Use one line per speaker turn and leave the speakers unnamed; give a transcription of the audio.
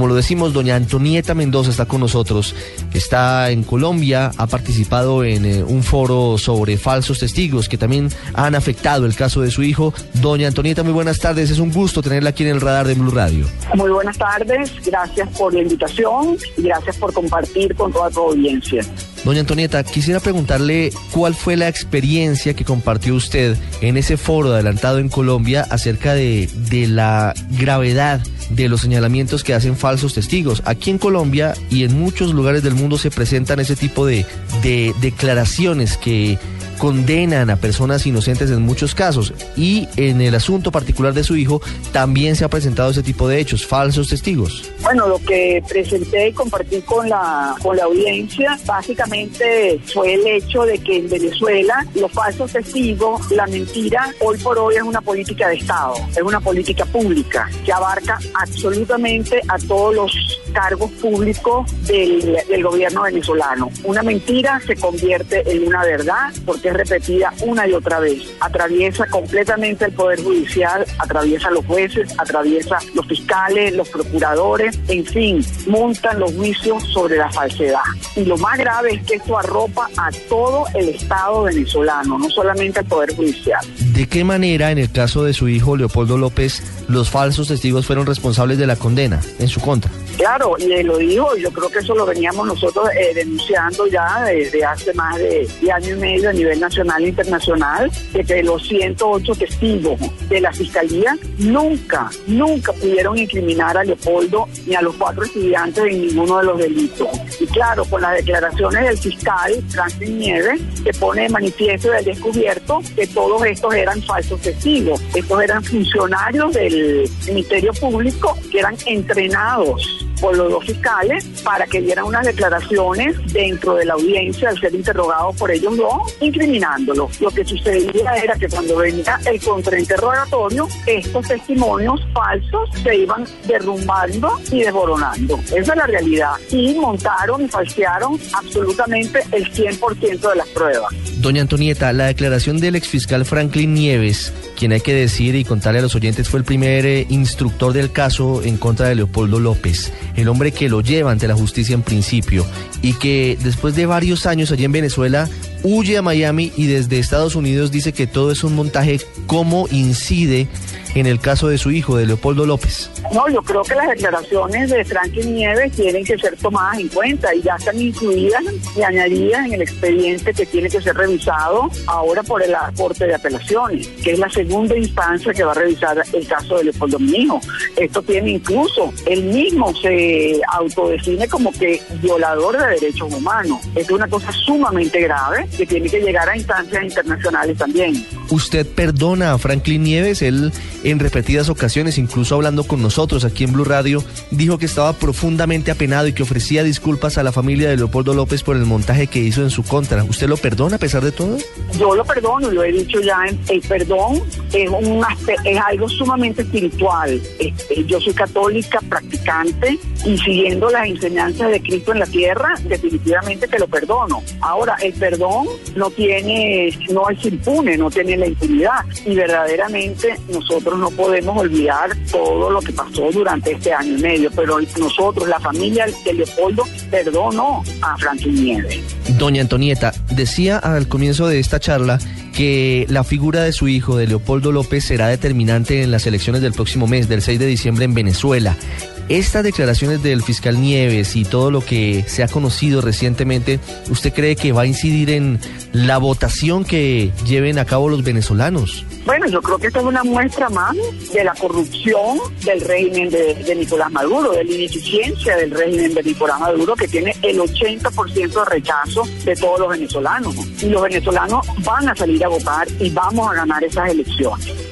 Como lo decimos, doña Antonieta Mendoza está con nosotros, está en Colombia, ha participado en eh, un foro sobre falsos testigos que también han afectado el caso de su hijo. Doña Antonieta, muy buenas tardes, es un gusto tenerla aquí en el radar de Blue Radio.
Muy buenas tardes, gracias por la invitación y gracias por compartir con toda tu audiencia.
Doña Antonieta, quisiera preguntarle cuál fue la experiencia que compartió usted en ese foro adelantado en Colombia acerca de, de la gravedad de los señalamientos que hacen falsos testigos. Aquí en Colombia y en muchos lugares del mundo se presentan ese tipo de, de declaraciones que condenan a personas inocentes en muchos casos y en el asunto particular de su hijo también se ha presentado ese tipo de hechos, falsos testigos.
Bueno, lo que presenté y compartí con la, con la audiencia básicamente fue el hecho de que en Venezuela los falsos testigos, la mentira, hoy por hoy es una política de Estado, es una política pública que abarca absolutamente a todos los cargos públicos del, gobierno venezolano. Una mentira se convierte en una verdad porque es repetida una y otra vez. Atraviesa completamente el Poder Judicial, atraviesa los jueces, atraviesa los fiscales, los procuradores, en fin, montan los juicios sobre la falsedad. Y lo más grave es que esto arropa a todo el Estado venezolano, no solamente al Poder Judicial.
¿De qué manera, en el caso de su hijo Leopoldo López, los falsos testigos fueron responsables de la condena en su contra?
Claro, y él lo dijo, yo creo que eso lo veníamos nosotros eh, denunciando ya desde hace más de, de, año y medio a nivel nacional e internacional, de que los 108 testigos de la Fiscalía nunca, nunca pudieron incriminar a Leopoldo ni a los cuatro estudiantes en ninguno de los delitos. Y claro, con las declaraciones del fiscal Franklin Nieves, se pone de manifiesto del descubierto que todos estos eran falsos testigos. Estos eran funcionarios del Ministerio Público que eran entrenados por los dos fiscales para que dieran unas declaraciones dentro de la audiencia al ser interrogados por ellos dos, incriminándolos. Lo que sucedía era que cuando venía el contrainterrogatorio, estos testimonios falsos se iban derrumbando y desboronando. Esa es la realidad. Y montaron y falsearon absolutamente el 100% de las pruebas.
Doña Antonieta, la declaración del exfiscal Franklin Nieves, quien hay que decir y contarle a los oyentes fue el primer eh, instructor del caso en contra de Leopoldo López, el hombre que lo lleva ante la justicia en principio y que después de varios años allí en Venezuela huye a Miami y desde Estados Unidos dice que todo es un montaje, ¿cómo incide en el caso de su hijo, de Leopoldo López?
No, yo creo que las declaraciones de Franklin Nieves tienen que ser tomadas en cuenta y ya están incluidas y añadidas en el expediente que tiene que ser revisado ahora por la Corte de Apelaciones, que es la segunda instancia que va a revisar el caso de Leopoldo mi hijo. Esto tiene incluso, él mismo se autodefine como que violador de derechos humanos. Es una cosa sumamente grave que tiene que llegar a instancias internacionales también.
¿Usted perdona a Franklin Nieves? Él en repetidas ocasiones, incluso hablando con nosotros aquí en Blue Radio, dijo que estaba profundamente apenado y que ofrecía disculpas a la familia de Leopoldo López por el montaje que hizo en su contra. ¿Usted lo perdona a pesar de todo?
Yo lo perdono, lo he dicho ya, el perdón es, un, es algo sumamente espiritual. Este, yo soy católica, practicante y siguiendo las enseñanzas de Cristo en la tierra, definitivamente que lo perdono. Ahora, el perdón no tiene, no es impune, no tiene la impunidad y verdaderamente nosotros no podemos olvidar todo lo que pasó durante este año y medio, pero nosotros, la familia de Leopoldo, perdonó a Franklin Nieves.
Doña Antonieta, decía al comienzo de esta charla que la figura de su hijo, de Leopoldo López, será determinante en las elecciones del próximo mes, del 6 de diciembre en Venezuela. Estas declaraciones del fiscal Nieves y todo lo que se ha conocido recientemente, ¿usted cree que va a incidir en la votación que lleven a cabo los venezolanos?
Bueno, yo creo que esta es una muestra más de la corrupción del régimen de, de, Nicolás Maduro, de la ineficiencia del régimen de Nicolás Maduro, que tiene el 80% de rechazo de todos los venezolanos. Y los venezolanos van a salir a votar y vamos a ganar esas elecciones.